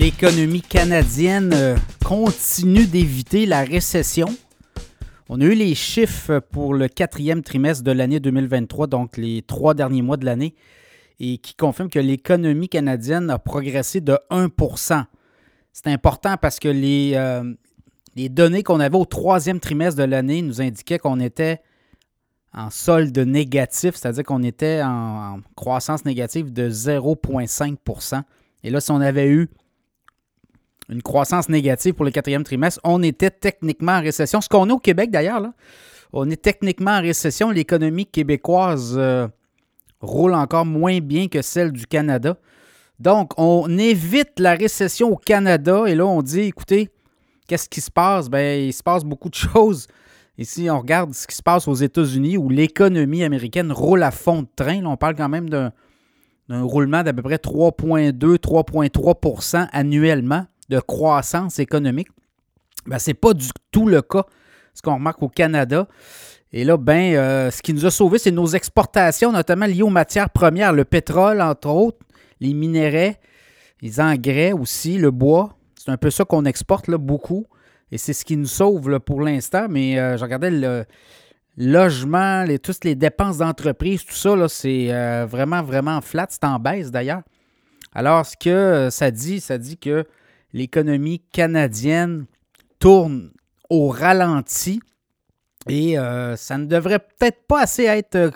l'économie canadienne euh, continue d'éviter la récession. On a eu les chiffres pour le quatrième trimestre de l'année 2023, donc les trois derniers mois de l'année, et qui confirment que l'économie canadienne a progressé de 1% C'est important parce que les, euh, les données qu'on avait au troisième trimestre de l'année nous indiquaient qu'on était en solde négatif, c'est-à-dire qu'on était en, en, croissance négative de 0,5% Et là, si on avait eu une croissance négative pour le quatrième trimestre. On était techniquement en récession. Ce qu'on a au Québec d'ailleurs, on est techniquement en récession. L'économie québécoise euh, roule encore moins bien que celle du Canada. Donc, on évite la récession au Canada et là, on dit, écoutez, qu'est-ce qui se passe? Bien, il se passe beaucoup de choses. Ici, on regarde ce qui se passe aux États-Unis où l'économie américaine roule à fond de train. on parle quand même d'un roulement d'à peu près 3,2-3,3% annuellement de croissance économique. Ben, ce n'est pas du tout le cas, ce qu'on remarque au Canada. Et là, ben, euh, ce qui nous a sauvés, c'est nos exportations, notamment liées aux matières premières, le pétrole, entre autres, les minéraux, les engrais aussi, le bois. C'est un peu ça qu'on exporte là, beaucoup. Et c'est ce qui nous sauve pour l'instant. Mais euh, je regardais le logement, les, toutes les dépenses d'entreprise, tout ça, c'est euh, vraiment, vraiment flat. C'est en baisse d'ailleurs. Alors, ce que ça dit, ça dit que l'économie canadienne tourne au ralenti et euh, ça ne devrait peut-être pas assez être. Euh,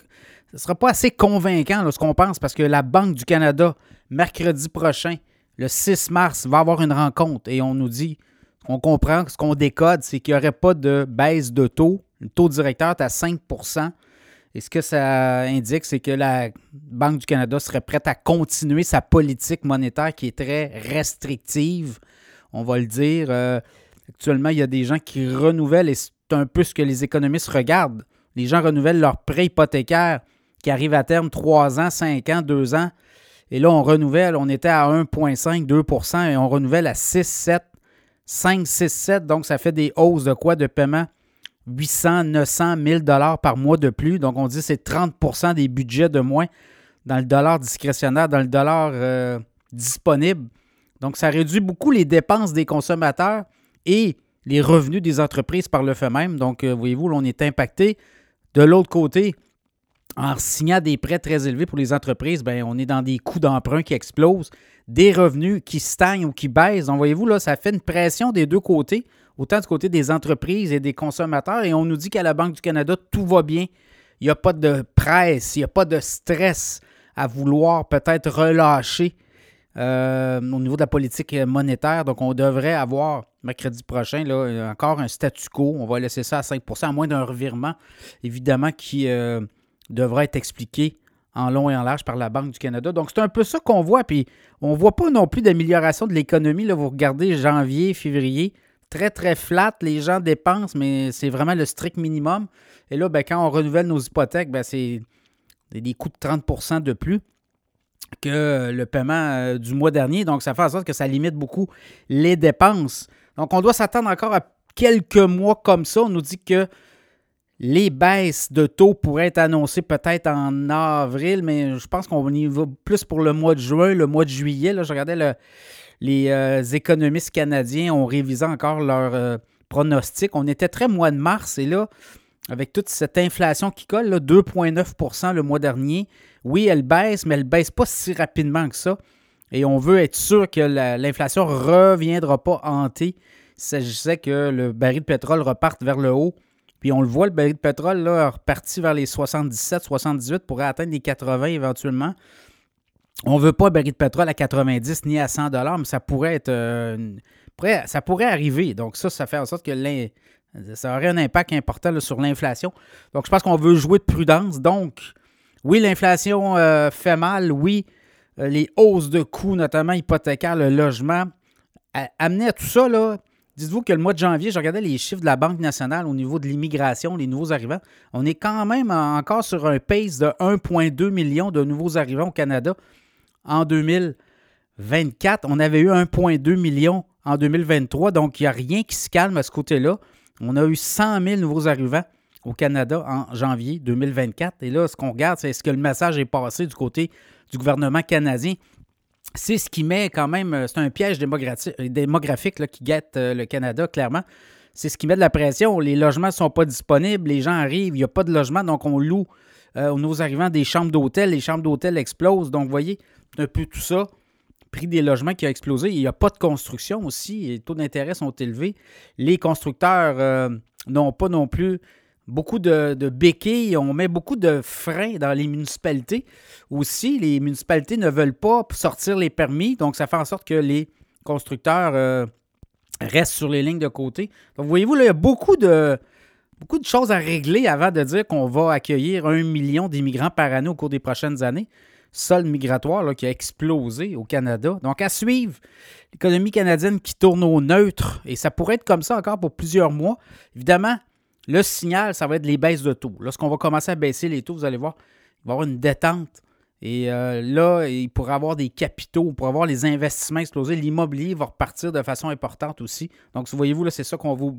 ce ne sera pas assez convaincant ce qu'on pense parce que la Banque du Canada, mercredi prochain, le 6 mars, va avoir une rencontre et on nous dit, on comprend ce qu'on décode, c'est qu'il n'y aurait pas de baisse de taux. Le taux directeur est à 5 et ce que ça indique, c'est que la Banque du Canada serait prête à continuer sa politique monétaire qui est très restrictive, on va le dire. Euh, actuellement, il y a des gens qui renouvellent, et c'est un peu ce que les économistes regardent. Les gens renouvellent leur prêt hypothécaire qui arrive à terme 3 ans, 5 ans, 2 ans. Et là, on renouvelle, on était à 1,5, 2 et on renouvelle à 6, 7, 5, 6, 7. Donc, ça fait des hausses de quoi de paiement 800, 900, 1000 dollars par mois de plus. Donc, on dit que c'est 30% des budgets de moins dans le dollar discrétionnaire, dans le dollar euh, disponible. Donc, ça réduit beaucoup les dépenses des consommateurs et les revenus des entreprises par le fait même. Donc, euh, voyez-vous, on est impacté. De l'autre côté, en signant des prêts très élevés pour les entreprises, bien, on est dans des coûts d'emprunt qui explosent, des revenus qui stagnent ou qui baissent. Donc, voyez-vous, là, ça fait une pression des deux côtés autant du côté des entreprises et des consommateurs. Et on nous dit qu'à la Banque du Canada, tout va bien. Il n'y a pas de presse, il n'y a pas de stress à vouloir peut-être relâcher euh, au niveau de la politique monétaire. Donc, on devrait avoir mercredi prochain là, encore un statu quo. On va laisser ça à 5% à moins d'un revirement, évidemment, qui euh, devra être expliqué en long et en large par la Banque du Canada. Donc, c'est un peu ça qu'on voit. Puis, on ne voit pas non plus d'amélioration de l'économie. Vous regardez janvier, février, très, très flat. Les gens dépensent, mais c'est vraiment le strict minimum. Et là, ben, quand on renouvelle nos hypothèques, ben, c'est des coûts de 30% de plus que le paiement euh, du mois dernier. Donc, ça fait en sorte que ça limite beaucoup les dépenses. Donc, on doit s'attendre encore à quelques mois comme ça. On nous dit que les baisses de taux pourraient être annoncées peut-être en avril, mais je pense qu'on y va plus pour le mois de juin, le mois de juillet. Là, je regardais le, les euh, économistes canadiens ont révisé encore leur euh, pronostic. On était très mois de mars et là, avec toute cette inflation qui colle, 2,9% le mois dernier, oui, elle baisse, mais elle ne baisse pas si rapidement que ça. Et on veut être sûr que l'inflation ne reviendra pas hanter. Il s'agissait que le baril de pétrole reparte vers le haut. Puis on le voit, le baril de pétrole là, reparti vers les 77, 78 pourrait atteindre les 80 éventuellement. On ne veut pas baril de pétrole à 90 ni à 100 mais ça pourrait être. Euh, ça pourrait arriver. Donc, ça, ça fait en sorte que ça aurait un impact important sur l'inflation. Donc, je pense qu'on veut jouer de prudence. Donc, oui, l'inflation euh, fait mal. Oui, euh, les hausses de coûts, notamment hypothécaires, le logement. amener à tout ça, là, dites-vous que le mois de janvier, je regardais les chiffres de la Banque nationale au niveau de l'immigration, les nouveaux arrivants. On est quand même encore sur un pace de 1,2 million de nouveaux arrivants au Canada en 2024. On avait eu 1,2 million en 2023, donc il n'y a rien qui se calme à ce côté-là. On a eu 100 000 nouveaux arrivants au Canada en janvier 2024. Et là, ce qu'on regarde, c'est est-ce que le message est passé du côté du gouvernement canadien? c'est ce qui met quand même, c'est un piège démographique qui guette le Canada, clairement. C'est ce qui met de la pression. Les logements ne sont pas disponibles, les gens arrivent, il n'y a pas de logement, donc on loue nos arrivants des chambres d'hôtel, les chambres d'hôtel explosent. Donc, vous voyez, un peu tout ça prix des logements qui a explosé. Il n'y a pas de construction aussi. Les taux d'intérêt sont élevés. Les constructeurs euh, n'ont pas non plus beaucoup de, béquilles. On met beaucoup de freins dans les municipalités. Aussi, les municipalités ne veulent pas sortir les permis. Donc, ça fait en sorte que les constructeurs euh, restent sur les lignes de côté. Donc, voyez-vous, il y a beaucoup de, beaucoup de choses à régler avant de dire qu'on va accueillir un million d'immigrants par année au cours des prochaines années solde migratoire qui a explosé au Canada. Donc, à suivre, l'économie canadienne qui tourne au neutre, et ça pourrait être comme ça encore pour plusieurs mois. Évidemment, le signal, ça va être les baisses de taux. Lorsqu'on va commencer à baisser les taux, vous allez voir, il va y avoir une détente. Et euh, là, il pourrait avoir des capitaux, pour avoir les investissements exploser. L'immobilier va repartir de façon importante aussi. Donc, voyez-vous, c'est ça qu'on.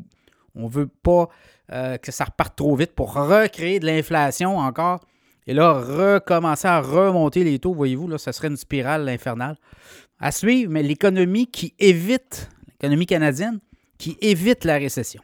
On ne veut pas euh, que ça reparte trop vite pour recréer de l'inflation encore et là, recommencer à remonter les taux, voyez-vous, là, ça serait une spirale infernale. À suivre, mais l'économie qui évite, l'économie canadienne, qui évite la récession.